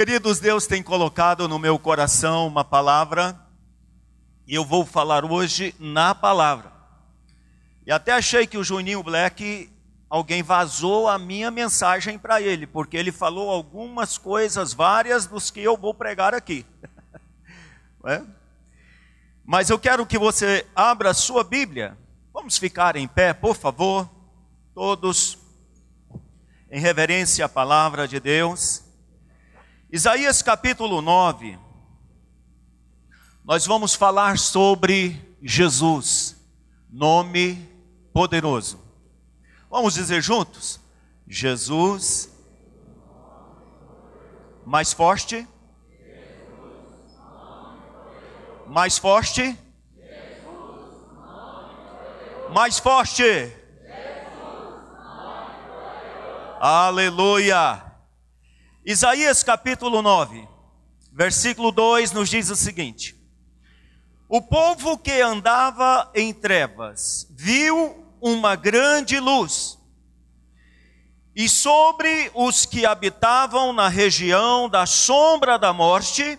Queridos, Deus tem colocado no meu coração uma palavra e eu vou falar hoje na palavra. E até achei que o Juninho Black, alguém vazou a minha mensagem para ele, porque ele falou algumas coisas, várias dos que eu vou pregar aqui. é? Mas eu quero que você abra a sua Bíblia. Vamos ficar em pé, por favor, todos, em reverência à palavra de Deus. Isaías capítulo 9, nós vamos falar sobre Jesus, nome poderoso. Vamos dizer juntos? Jesus, mais forte, mais forte, mais forte, aleluia. Isaías capítulo 9, versículo 2 nos diz o seguinte: O povo que andava em trevas viu uma grande luz, e sobre os que habitavam na região da sombra da morte,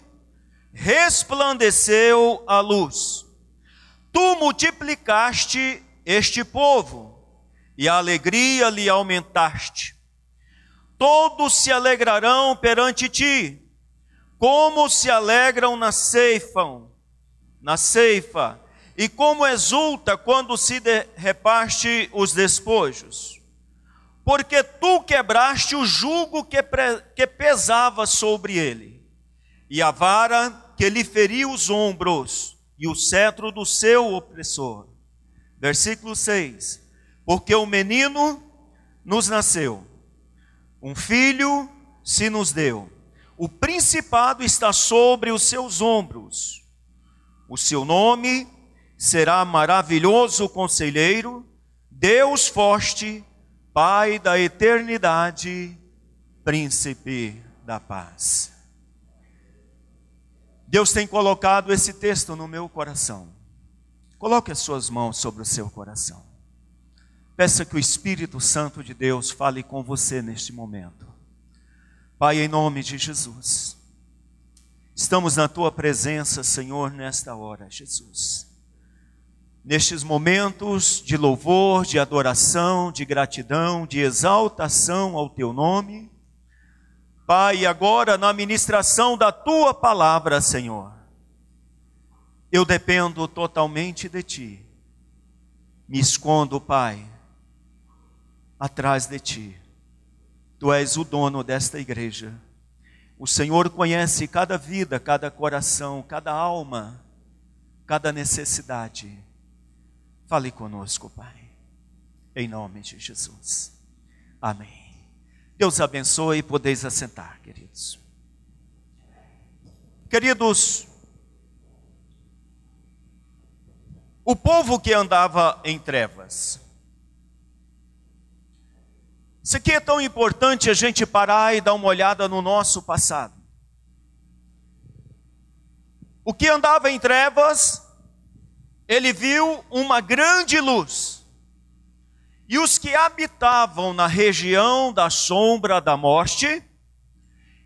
resplandeceu a luz. Tu multiplicaste este povo, e a alegria lhe aumentaste todos se alegrarão perante ti, como se alegram na ceifa, na ceifa, e como exulta quando se reparte os despojos. Porque tu quebraste o jugo que, que pesava sobre ele, e a vara que lhe feriu os ombros, e o cetro do seu opressor. Versículo 6: Porque o menino nos nasceu um filho se nos deu. O principado está sobre os seus ombros. O seu nome será maravilhoso conselheiro, Deus forte, Pai da eternidade, príncipe da paz. Deus tem colocado esse texto no meu coração. Coloque as suas mãos sobre o seu coração. Peça que o Espírito Santo de Deus fale com você neste momento. Pai, em nome de Jesus, estamos na tua presença, Senhor, nesta hora, Jesus. Nestes momentos de louvor, de adoração, de gratidão, de exaltação ao teu nome. Pai, agora na ministração da tua palavra, Senhor, eu dependo totalmente de ti. Me escondo, Pai, atrás de ti. Tu és o dono desta igreja. O Senhor conhece cada vida, cada coração, cada alma, cada necessidade. Fale conosco, Pai, em nome de Jesus. Amém. Deus abençoe e podeis assentar, queridos. Queridos, o povo que andava em trevas, isso aqui é tão importante a gente parar e dar uma olhada no nosso passado. O que andava em trevas, ele viu uma grande luz. E os que habitavam na região da sombra da morte,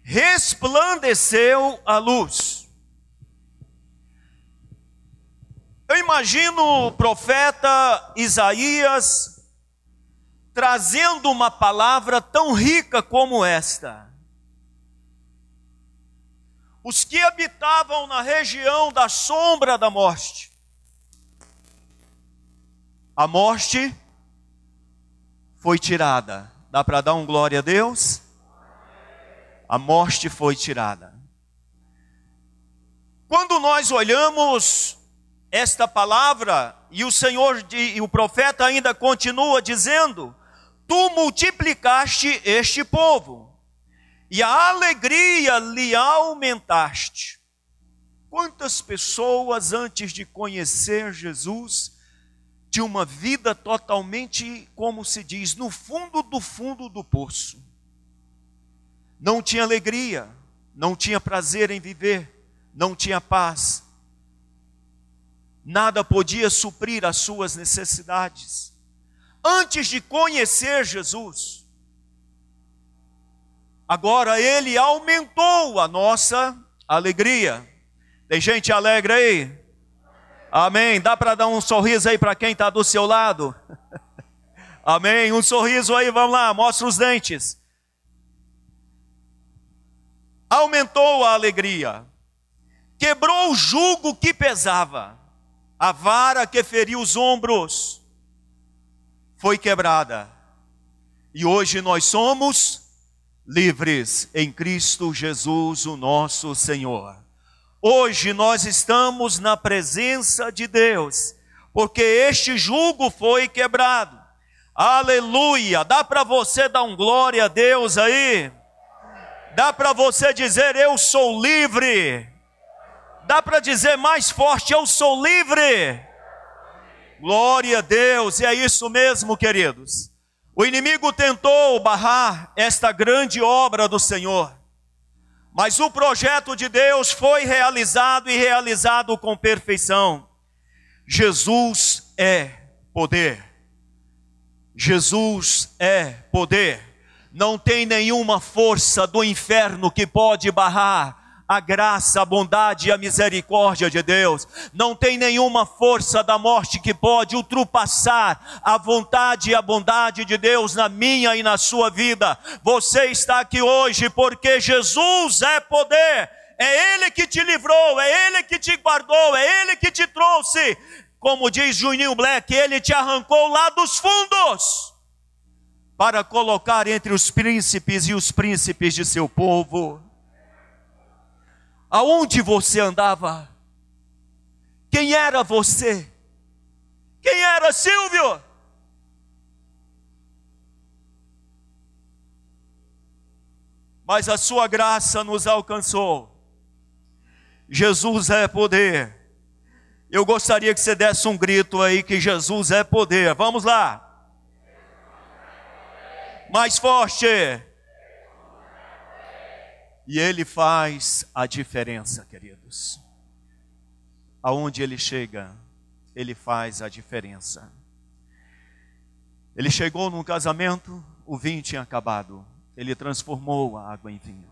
resplandeceu a luz. Eu imagino o profeta Isaías trazendo uma palavra tão rica como esta. Os que habitavam na região da sombra da morte, a morte foi tirada. Dá para dar um glória a Deus? A morte foi tirada. Quando nós olhamos esta palavra, e o Senhor e o profeta ainda continua dizendo: tu multiplicaste este povo, e a alegria lhe aumentaste. Quantas pessoas, antes de conhecer Jesus, tinham uma vida totalmente, como se diz, no fundo do fundo do poço. Não tinha alegria, não tinha prazer em viver, não tinha paz. Nada podia suprir as suas necessidades antes de conhecer Jesus. Agora ele aumentou a nossa alegria. Tem gente alegre aí? Amém. Dá para dar um sorriso aí para quem está do seu lado? Amém. Um sorriso aí, vamos lá, mostra os dentes. Aumentou a alegria, quebrou o jugo que pesava, a vara que feriu os ombros foi quebrada, e hoje nós somos livres em Cristo Jesus, o nosso Senhor. Hoje nós estamos na presença de Deus, porque este jugo foi quebrado. Aleluia! Dá para você dar um glória a Deus aí? Dá para você dizer eu sou livre? Dá para dizer mais forte eu sou livre? Glória a Deus, e é isso mesmo, queridos. O inimigo tentou barrar esta grande obra do Senhor, mas o projeto de Deus foi realizado e realizado com perfeição. Jesus é poder. Jesus é poder. Não tem nenhuma força do inferno que pode barrar a graça, a bondade e a misericórdia de Deus. Não tem nenhuma força da morte que pode ultrapassar a vontade e a bondade de Deus na minha e na sua vida. Você está aqui hoje porque Jesus é poder. É Ele que te livrou, é Ele que te guardou, é Ele que te trouxe. Como diz Juninho Black, Ele te arrancou lá dos fundos para colocar entre os príncipes e os príncipes de seu povo. Aonde você andava? Quem era você? Quem era Silvio? Mas a sua graça nos alcançou. Jesus é poder. Eu gostaria que você desse um grito aí que Jesus é poder. Vamos lá. Mais forte. E ele faz a diferença, queridos. Aonde ele chega, ele faz a diferença. Ele chegou num casamento, o vinho tinha acabado. Ele transformou a água em vinho.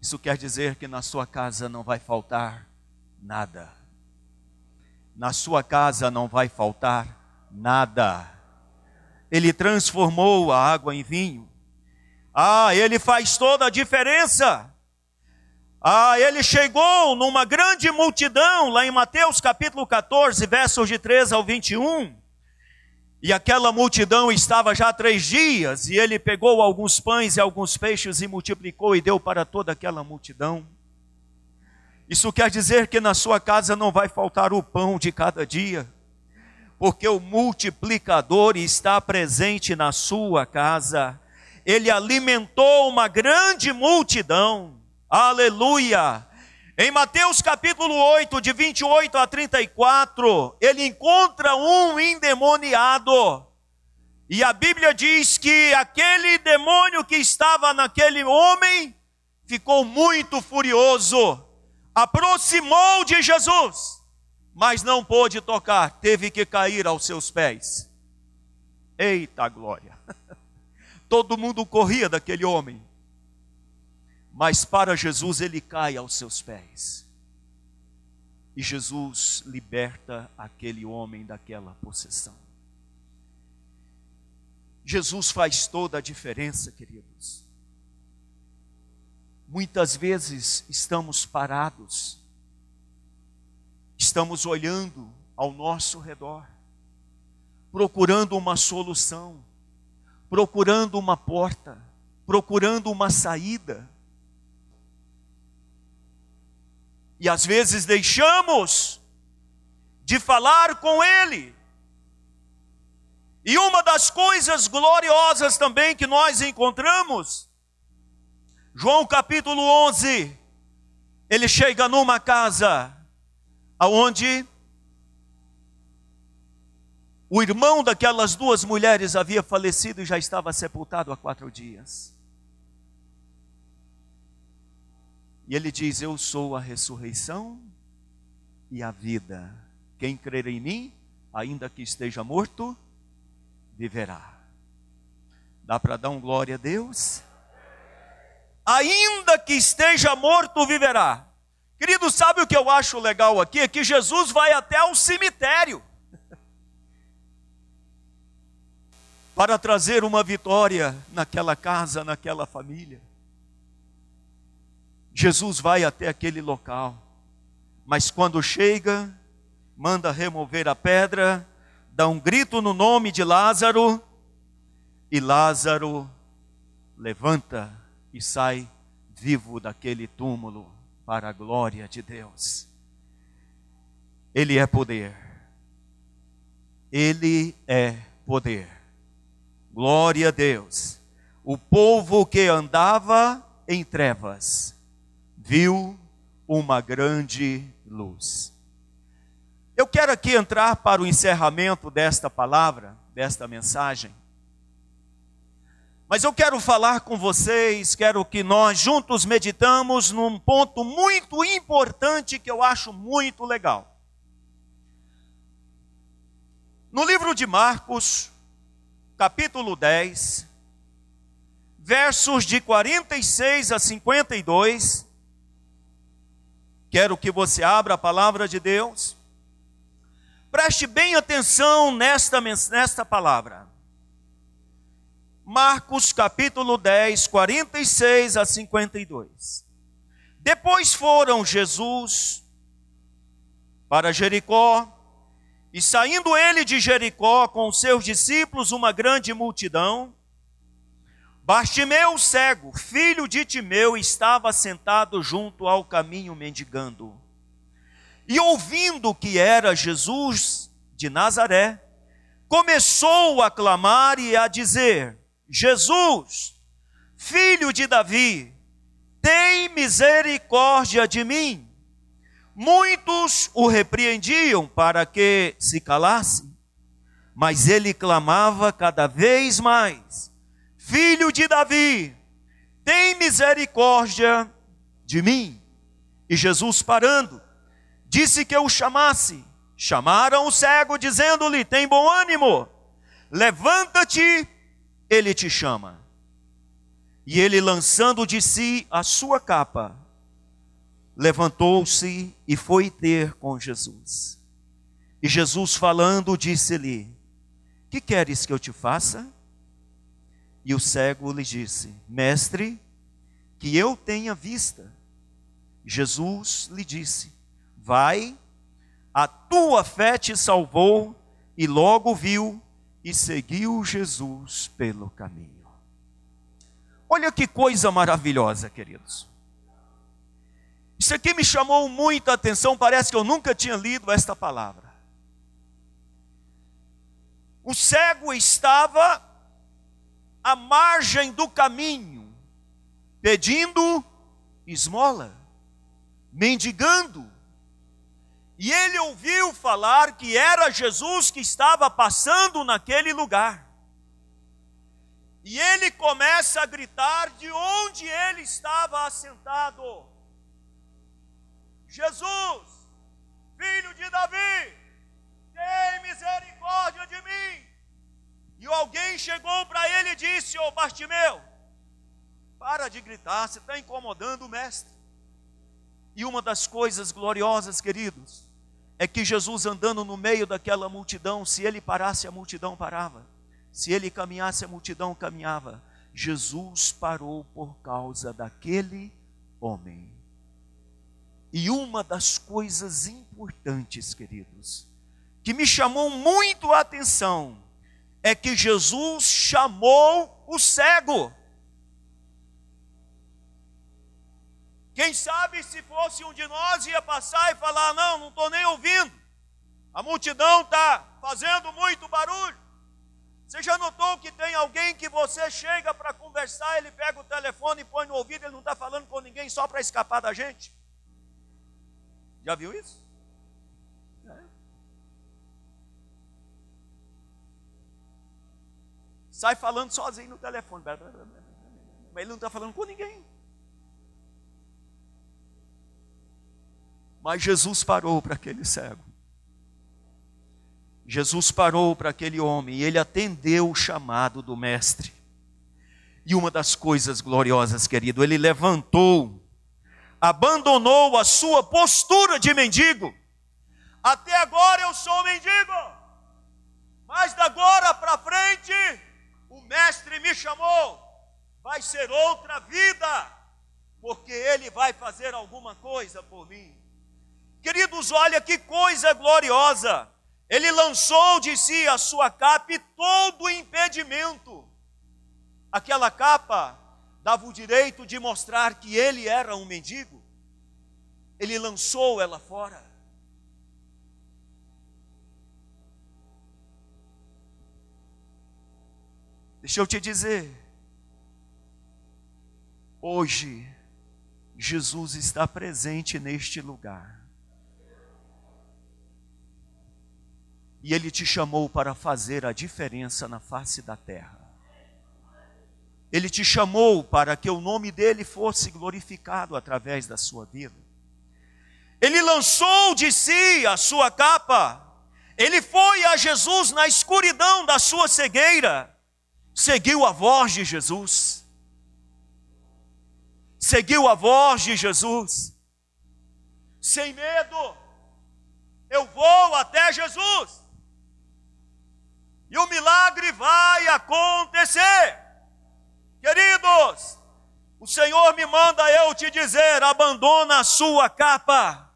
Isso quer dizer que na sua casa não vai faltar nada. Na sua casa não vai faltar nada. Ele transformou a água em vinho. Ah, ele faz toda a diferença. Ah, ele chegou numa grande multidão, lá em Mateus capítulo 14, versos de 13 ao 21. E aquela multidão estava já há três dias, e ele pegou alguns pães e alguns peixes e multiplicou e deu para toda aquela multidão. Isso quer dizer que na sua casa não vai faltar o pão de cada dia, porque o multiplicador está presente na sua casa ele alimentou uma grande multidão. Aleluia! Em Mateus capítulo 8, de 28 a 34, ele encontra um endemoniado. E a Bíblia diz que aquele demônio que estava naquele homem ficou muito furioso, aproximou de Jesus, mas não pôde tocar, teve que cair aos seus pés. Eita glória! Todo mundo corria daquele homem. Mas para Jesus ele cai aos seus pés. E Jesus liberta aquele homem daquela possessão. Jesus faz toda a diferença, queridos. Muitas vezes estamos parados, estamos olhando ao nosso redor, procurando uma solução, procurando uma porta, procurando uma saída. E às vezes deixamos de falar com Ele. E uma das coisas gloriosas também que nós encontramos, João capítulo 11, ele chega numa casa aonde o irmão daquelas duas mulheres havia falecido e já estava sepultado há quatro dias. E ele diz: Eu sou a ressurreição e a vida. Quem crer em mim, ainda que esteja morto, viverá. Dá para dar um glória a Deus? Ainda que esteja morto, viverá. Querido, sabe o que eu acho legal aqui? É que Jesus vai até o cemitério para trazer uma vitória naquela casa, naquela família. Jesus vai até aquele local, mas quando chega, manda remover a pedra, dá um grito no nome de Lázaro, e Lázaro levanta e sai vivo daquele túmulo para a glória de Deus. Ele é poder. Ele é poder. Glória a Deus. O povo que andava em trevas viu uma grande luz. Eu quero aqui entrar para o encerramento desta palavra, desta mensagem. Mas eu quero falar com vocês, quero que nós juntos meditamos num ponto muito importante que eu acho muito legal. No livro de Marcos, capítulo 10, versos de 46 a 52, quero que você abra a palavra de Deus. Preste bem atenção nesta, nesta palavra. Marcos capítulo 10, 46 a 52. Depois foram Jesus para Jericó, e saindo ele de Jericó com seus discípulos, uma grande multidão, Bartimeu cego, filho de Timeu, estava sentado junto ao caminho mendigando. E ouvindo que era Jesus de Nazaré, começou a clamar e a dizer: Jesus, filho de Davi, tem misericórdia de mim. Muitos o repreendiam para que se calasse, mas ele clamava cada vez mais: Filho de Davi, tem misericórdia de mim. E Jesus, parando, disse que o chamasse. Chamaram o cego, dizendo-lhe: Tem bom ânimo, levanta-te ele te chama. E ele, lançando de si a sua capa, levantou-se e foi ter com Jesus. E Jesus, falando, disse-lhe: Que queres que eu te faça? E o cego lhe disse: Mestre, que eu tenha vista. Jesus lhe disse: Vai, a tua fé te salvou, e logo viu e seguiu Jesus pelo caminho. Olha que coisa maravilhosa, queridos. Isso aqui me chamou muita atenção, parece que eu nunca tinha lido esta palavra. O cego estava à margem do caminho, pedindo esmola, mendigando e ele ouviu falar que era Jesus que estava passando naquele lugar. E ele começa a gritar de onde ele estava assentado: Jesus, filho de Davi, tem misericórdia de mim. E alguém chegou para ele e disse: Ô oh, Bartimeu, para de gritar, você está incomodando o mestre. E uma das coisas gloriosas, queridos, é que Jesus andando no meio daquela multidão, se ele parasse, a multidão parava. Se ele caminhasse, a multidão caminhava. Jesus parou por causa daquele homem. E uma das coisas importantes, queridos, que me chamou muito a atenção, é que Jesus chamou o cego. Quem sabe se fosse um de nós ia passar e falar: Não, não estou nem ouvindo. A multidão está fazendo muito barulho. Você já notou que tem alguém que você chega para conversar, ele pega o telefone e põe no ouvido, ele não está falando com ninguém só para escapar da gente? Já viu isso? É. Sai falando sozinho no telefone, mas ele não está falando com ninguém. Mas Jesus parou para aquele cego. Jesus parou para aquele homem e ele atendeu o chamado do mestre. E uma das coisas gloriosas, querido, ele levantou, abandonou a sua postura de mendigo. Até agora eu sou mendigo, mas da agora para frente o mestre me chamou. Vai ser outra vida, porque ele vai fazer alguma coisa por mim. Queridos, olha que coisa gloriosa. Ele lançou de si a sua capa e todo o impedimento Aquela capa dava o direito de mostrar que ele era um mendigo. Ele lançou ela fora. Deixa eu te dizer, hoje Jesus está presente neste lugar. E Ele te chamou para fazer a diferença na face da terra. Ele te chamou para que o nome dele fosse glorificado através da sua vida. Ele lançou de si a sua capa. Ele foi a Jesus na escuridão da sua cegueira. Seguiu a voz de Jesus. Seguiu a voz de Jesus. Sem medo, eu vou até Jesus. E o milagre vai acontecer. Queridos, o Senhor me manda eu te dizer: abandona a sua capa.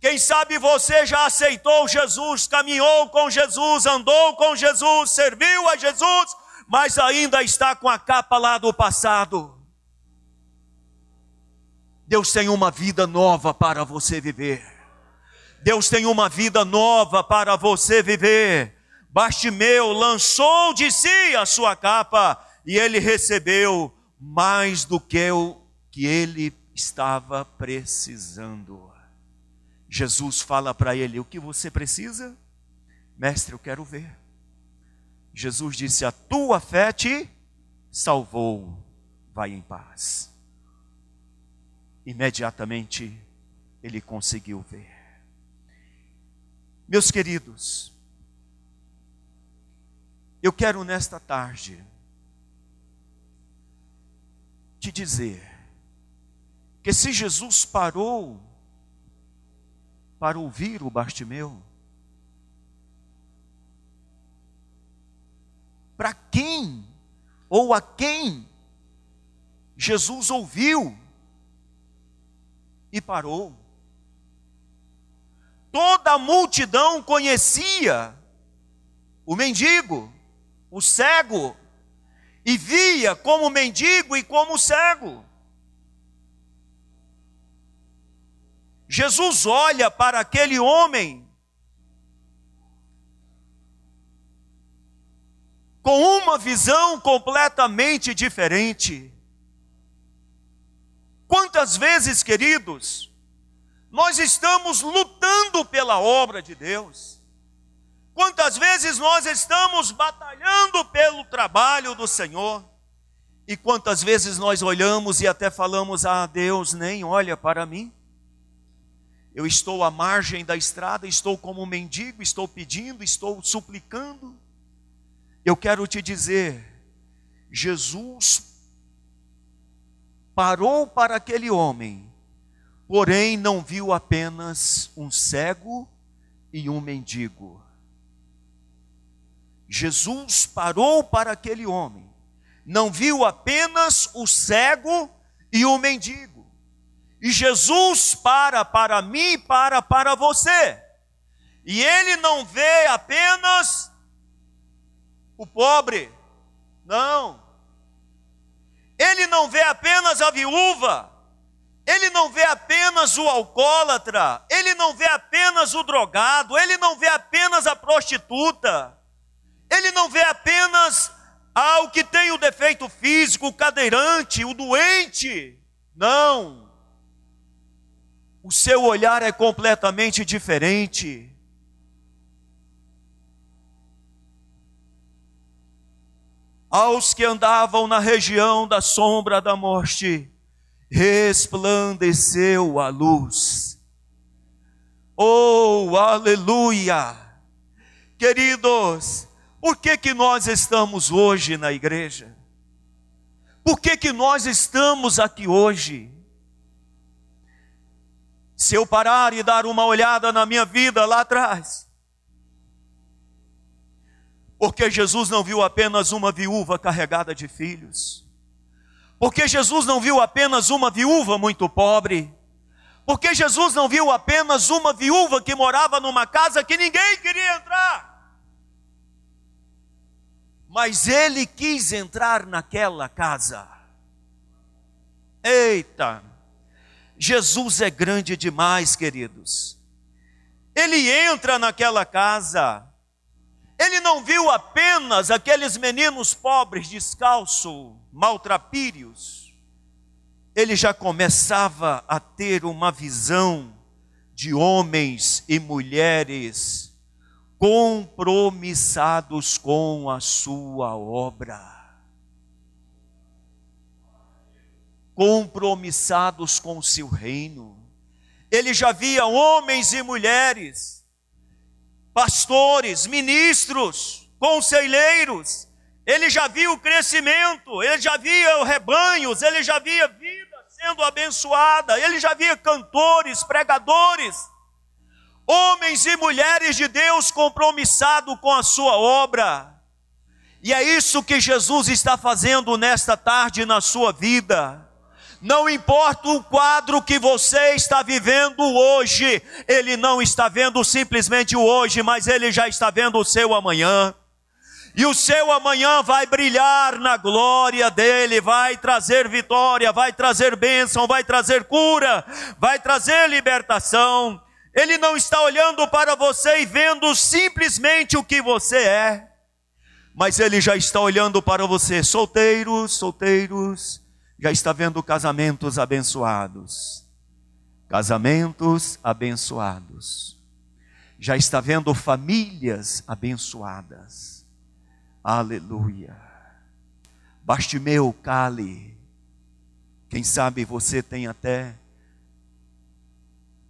Quem sabe você já aceitou Jesus, caminhou com Jesus, andou com Jesus, serviu a Jesus, mas ainda está com a capa lá do passado. Deus tem uma vida nova para você viver. Deus tem uma vida nova para você viver. Bastimeu lançou de si a sua capa e ele recebeu mais do que o que ele estava precisando. Jesus fala para ele: O que você precisa? Mestre, eu quero ver. Jesus disse: A tua fé te salvou, vai em paz. Imediatamente ele conseguiu ver. Meus queridos, eu quero nesta tarde te dizer que se Jesus parou para ouvir o Bartimeu, para quem ou a quem Jesus ouviu e parou. Toda a multidão conhecia o mendigo, o cego, e via como mendigo e como cego. Jesus olha para aquele homem com uma visão completamente diferente. Quantas vezes, queridos, nós estamos lutando pela obra de Deus, Quantas vezes nós estamos batalhando pelo trabalho do Senhor? E quantas vezes nós olhamos e até falamos: Ah, Deus nem olha para mim. Eu estou à margem da estrada, estou como um mendigo, estou pedindo, estou suplicando. Eu quero te dizer: Jesus parou para aquele homem, porém não viu apenas um cego e um mendigo. Jesus parou para aquele homem, não viu apenas o cego e o mendigo. E Jesus para para mim, para para você. E ele não vê apenas o pobre, não. Ele não vê apenas a viúva, ele não vê apenas o alcoólatra, ele não vê apenas o drogado, ele não vê apenas a prostituta. Ele não vê apenas ao que tem o defeito físico, o cadeirante, o doente. Não. O seu olhar é completamente diferente. Aos que andavam na região da sombra da morte, resplandeceu a luz. Oh, aleluia! Queridos, por que, que nós estamos hoje na igreja? Por que, que nós estamos aqui hoje? Se eu parar e dar uma olhada na minha vida lá atrás, porque Jesus não viu apenas uma viúva carregada de filhos, porque Jesus não viu apenas uma viúva muito pobre, porque Jesus não viu apenas uma viúva que morava numa casa que ninguém queria entrar, mas ele quis entrar naquela casa. Eita! Jesus é grande demais, queridos. Ele entra naquela casa, ele não viu apenas aqueles meninos pobres, descalços, maltrapírios, ele já começava a ter uma visão de homens e mulheres compromissados com a sua obra. compromissados com o seu reino. Ele já via homens e mulheres, pastores, ministros, conselheiros. Ele já via o crescimento, ele já via rebanhos, ele já via vida sendo abençoada, ele já via cantores, pregadores, homens e mulheres de Deus compromissados com a sua obra. E é isso que Jesus está fazendo nesta tarde na sua vida. Não importa o quadro que você está vivendo hoje, ele não está vendo simplesmente o hoje, mas ele já está vendo o seu amanhã. E o seu amanhã vai brilhar na glória dele, vai trazer vitória, vai trazer bênção, vai trazer cura, vai trazer libertação. Ele não está olhando para você e vendo simplesmente o que você é, mas ele já está olhando para você, solteiros, solteiros, já está vendo casamentos abençoados. Casamentos abençoados. Já está vendo famílias abençoadas. Aleluia. Bastimeu, cale. Quem sabe você tem até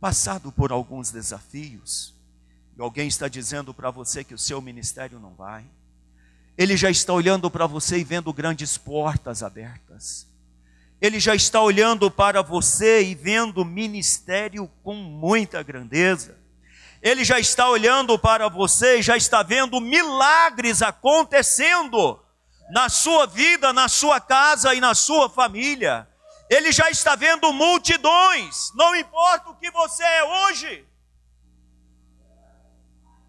passado por alguns desafios. E alguém está dizendo para você que o seu ministério não vai. Ele já está olhando para você e vendo grandes portas abertas. Ele já está olhando para você e vendo ministério com muita grandeza. Ele já está olhando para você e já está vendo milagres acontecendo na sua vida, na sua casa e na sua família. Ele já está vendo multidões, não importa o que você é hoje.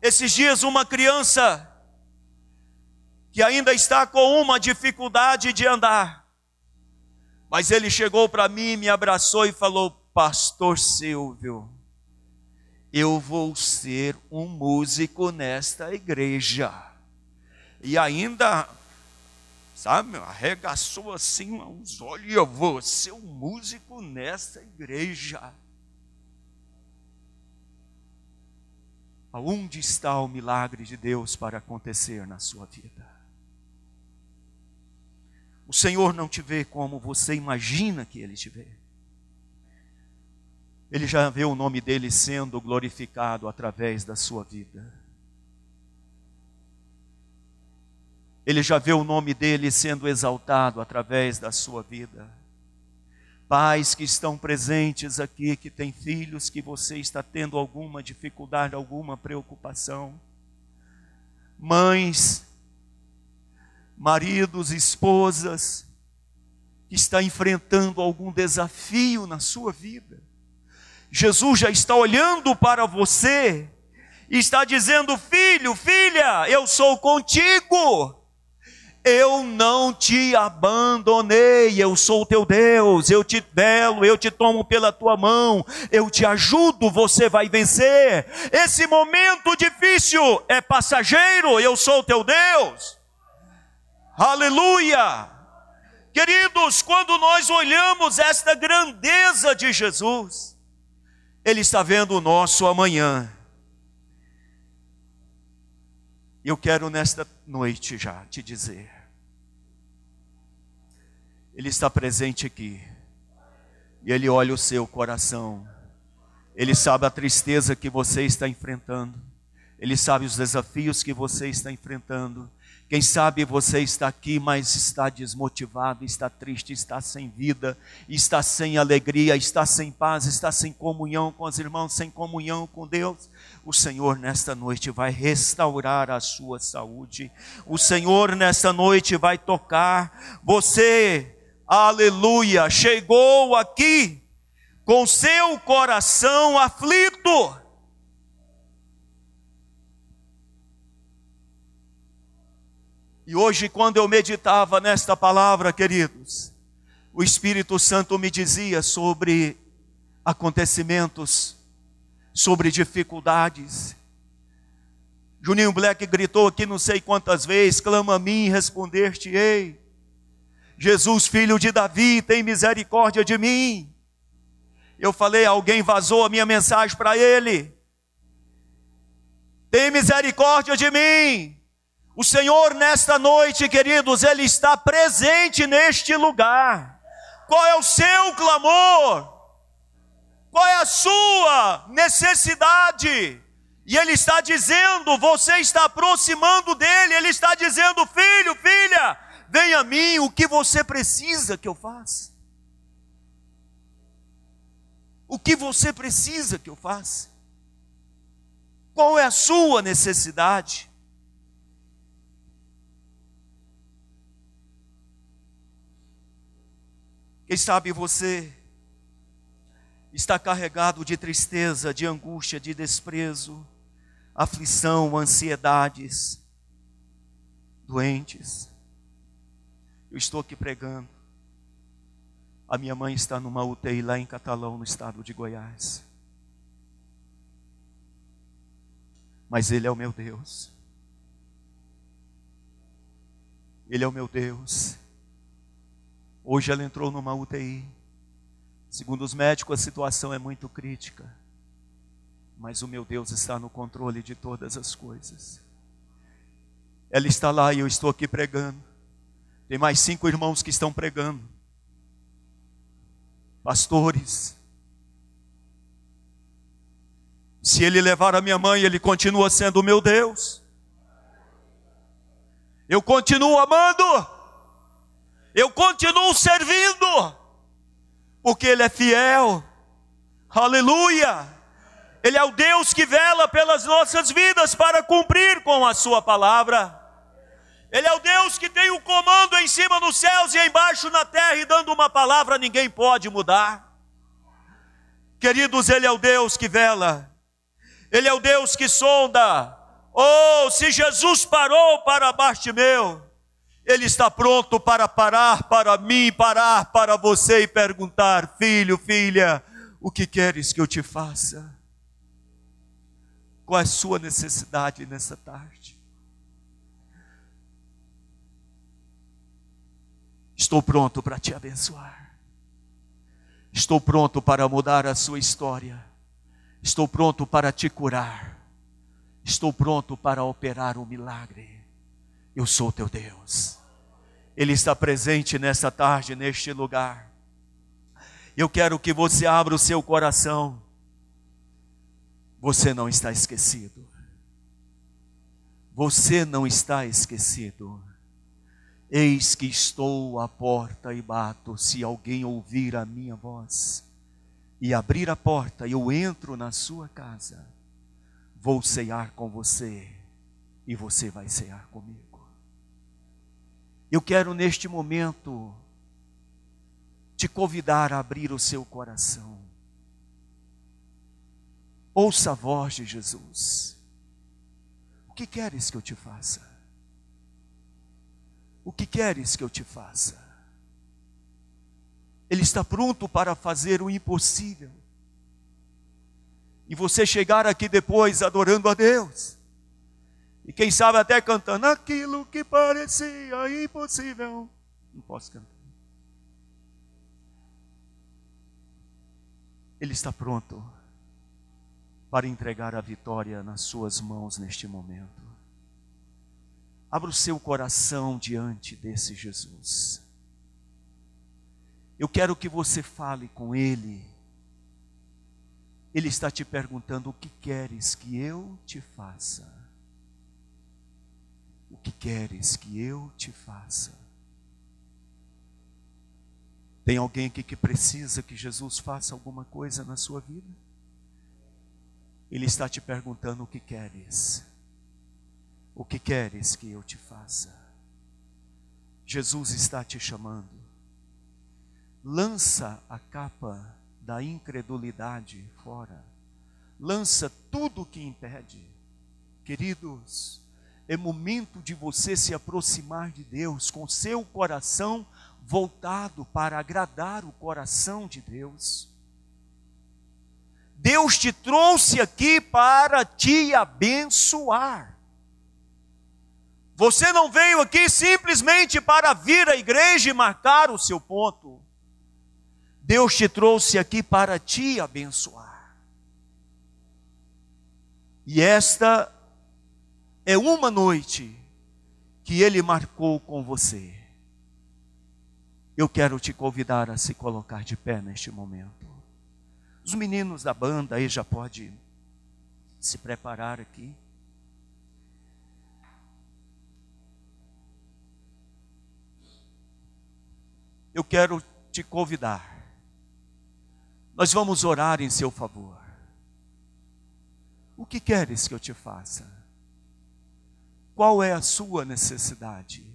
Esses dias, uma criança que ainda está com uma dificuldade de andar, mas ele chegou para mim, me abraçou e falou: Pastor Silvio, eu vou ser um músico nesta igreja. E ainda, sabe, arregaçou assim os olhos: Eu vou ser um músico nesta igreja. Aonde está o milagre de Deus para acontecer na sua vida? O Senhor não te vê como você imagina que Ele te vê. Ele já vê o nome dele sendo glorificado através da sua vida. Ele já vê o nome dele sendo exaltado através da sua vida. Pais que estão presentes aqui, que têm filhos, que você está tendo alguma dificuldade, alguma preocupação. Mães maridos, esposas, que está enfrentando algum desafio na sua vida. Jesus já está olhando para você e está dizendo: Filho, filha, eu sou contigo. Eu não te abandonei, eu sou o teu Deus, eu te belo, eu te tomo pela tua mão, eu te ajudo, você vai vencer. Esse momento difícil é passageiro, eu sou o teu Deus. Aleluia! Queridos, quando nós olhamos esta grandeza de Jesus, Ele está vendo o nosso amanhã. Eu quero nesta noite já te dizer, Ele está presente aqui, e Ele olha o seu coração, Ele sabe a tristeza que você está enfrentando, Ele sabe os desafios que você está enfrentando, Quem sabe você está aqui, mas está desmotivado, está triste, está sem vida, está sem alegria, está sem paz, está sem comunhão com os irmãos, sem comunhão com Deus. O Senhor nesta noite vai restaurar a sua saúde. O Senhor nesta noite vai tocar você. Aleluia! Chegou aqui com seu coração aflito E hoje, quando eu meditava nesta palavra, queridos, o Espírito Santo me dizia sobre acontecimentos, sobre dificuldades. Juninho Black gritou aqui não sei quantas vezes: clama a mim, responder-te-ei. Jesus, filho de Davi, tem misericórdia de mim. Eu falei, alguém vazou a minha mensagem para ele. Tem misericórdia de mim. O Senhor, nesta noite, queridos, Ele está presente neste lugar. Qual é o seu clamor? Qual é a sua necessidade? E Ele está dizendo, você está aproximando dEle, Ele está dizendo, filho, filha, vem a mim, o que você precisa que eu faça? O que você precisa que eu faça? Qual é a sua necessidade? Quem sabe você está carregado de tristeza, de angústia, de desprezo, aflição, ansiedades, doentes. Eu estou aqui pregando. A minha mãe está numa UTI lá em Catalão, no estado de Goiás. Mas Ele é o meu Deus. Ele é o meu Deus. Hoje ela entrou numa UTI. Segundo os médicos, a situação é muito crítica. Mas o meu Deus está no controle de todas as coisas. Ela está lá e eu estou aqui pregando. Tem mais cinco irmãos que estão pregando. Pastores. Se ele levar a minha mãe, ele continua sendo o meu Deus. Eu continuo amando eu continuo servindo, porque Ele é fiel, aleluia. Ele é o Deus que vela pelas nossas vidas para cumprir com a Sua palavra. Ele é o Deus que tem o comando em cima nos céus e embaixo na terra, e dando uma palavra ninguém pode mudar. Queridos, Ele é o Deus que vela, Ele é o Deus que sonda. Oh, se Jesus parou para Bartimeu, ele está pronto para parar para mim, parar para você e perguntar: filho, filha, o que queres que eu te faça? Qual é a sua necessidade nessa tarde? Estou pronto para te abençoar. Estou pronto para mudar a sua história. Estou pronto para te curar. Estou pronto para operar um milagre. Eu sou teu Deus. Ele está presente nesta tarde, neste lugar. Eu quero que você abra o seu coração. Você não está esquecido. Você não está esquecido. Eis que estou à porta e bato. Se alguém ouvir a minha voz e abrir a porta, eu entro na sua casa. Vou cear com você e você vai cear comigo. Eu quero neste momento te convidar a abrir o seu coração. Ouça a voz de Jesus. O que queres que eu te faça? O que queres que eu te faça? Ele está pronto para fazer o impossível. E você chegar aqui depois adorando a Deus e quem sabe até cantando aquilo que parecia impossível. Não posso cantar. Ele está pronto para entregar a vitória nas suas mãos neste momento. Abra o seu coração diante desse Jesus. Eu quero que você fale com Ele. Ele está te perguntando o que queres que eu te faça. O que queres que eu te faça? Tem alguém aqui que precisa que Jesus faça alguma coisa na sua vida? Ele está te perguntando o que queres. O que queres que eu te faça? Jesus está te chamando. Lança a capa da incredulidade fora. Lança tudo o que impede. Queridos, é momento de você se aproximar de Deus com seu coração voltado para agradar o coração de Deus. Deus te trouxe aqui para te abençoar. Você não veio aqui simplesmente para vir à igreja e marcar o seu ponto. Deus te trouxe aqui para te abençoar. E esta é uma noite que Ele marcou com você. Eu quero te convidar a se colocar de pé neste momento. Os meninos da banda aí já pode se preparar aqui. Eu quero te convidar. Nós vamos orar em seu favor. O que queres que eu te faça? Qual é a sua necessidade?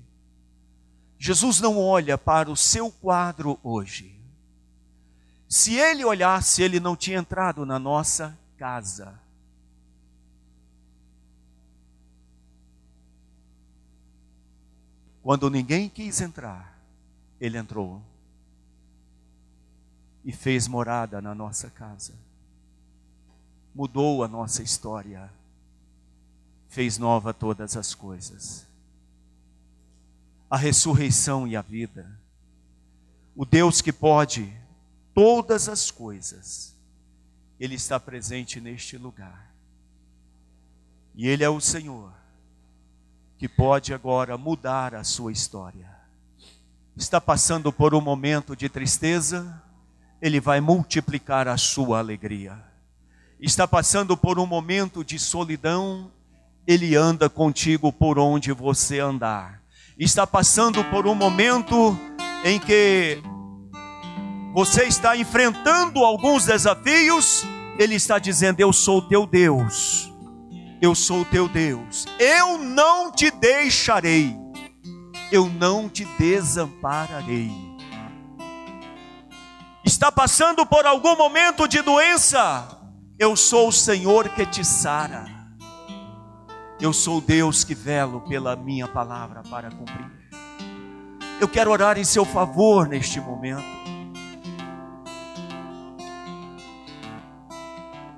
Jesus não olha para o seu quadro hoje. Se ele olhasse, ele não tinha entrado na nossa casa. Quando ninguém quis entrar, ele entrou e fez morada na nossa casa. Mudou a nossa história, fez nova todas as coisas. A ressurreição e a vida. O Deus que pode todas as coisas, Ele está presente neste lugar. E Ele é o Senhor que pode agora mudar a sua história. Está passando por um momento de tristeza, Ele vai multiplicar a sua alegria. Está passando por um momento de solidão, Ele anda contigo por onde você andar. Está passando por um momento em que você está enfrentando alguns desafios, Ele está dizendo: Eu sou teu Deus, eu sou teu Deus, eu não te deixarei, eu não te desampararei. Está passando por algum momento de doença, eu sou o Senhor que te sara. Eu sou Deus que velo pela minha palavra para cumprir. Eu quero orar em seu favor neste momento.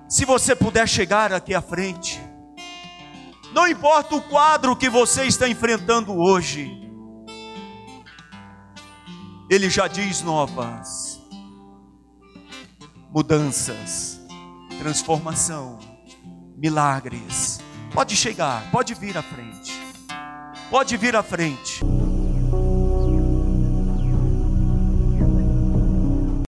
Se você puder chegar aqui à frente, não importa o quadro que você está enfrentando hoje, ele já diz novas mudanças, transformação, milagres. Pode chegar, pode vir à frente. Pode vir à frente.